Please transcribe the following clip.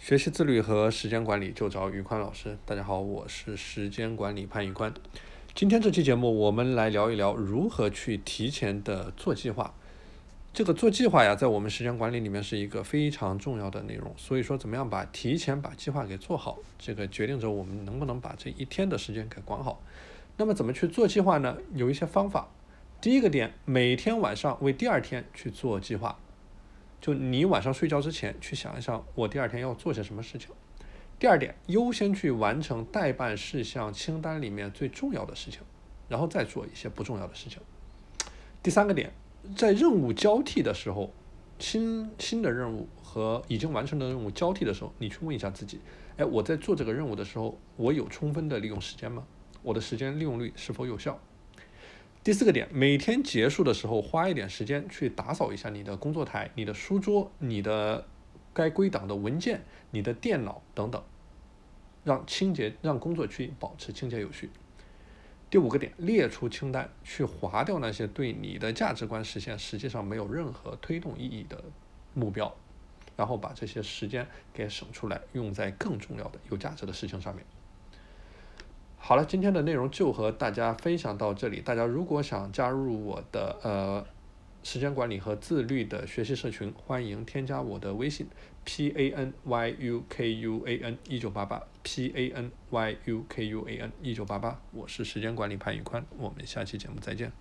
学习自律和时间管理就找宇宽老师。大家好，我是时间管理潘宇宽。今天这期节目，我们来聊一聊如何去提前的做计划。这个做计划呀，在我们时间管理里面是一个非常重要的内容。所以说，怎么样把提前把计划给做好，这个决定着我们能不能把这一天的时间给管好。那么怎么去做计划呢？有一些方法。第一个点，每天晚上为第二天去做计划。就你晚上睡觉之前去想一想，我第二天要做些什么事情。第二点，优先去完成待办事项清单里面最重要的事情，然后再做一些不重要的事情。第三个点，在任务交替的时候，新新的任务和已经完成的任务交替的时候，你去问一下自己：哎，我在做这个任务的时候，我有充分的利用时间吗？我的时间利用率是否有效？第四个点，每天结束的时候花一点时间去打扫一下你的工作台、你的书桌、你的该归档的文件、你的电脑等等，让清洁让工作区保持清洁有序。第五个点，列出清单，去划掉那些对你的价值观实现实际上没有任何推动意义的目标，然后把这些时间给省出来，用在更重要的、有价值的事情上面。好了，今天的内容就和大家分享到这里。大家如果想加入我的呃时间管理和自律的学习社群，欢迎添加我的微信 p a n y u k u a n 一九八八 p a n y u k u a n 一九八八，我是时间管理潘宇宽，我们下期节目再见。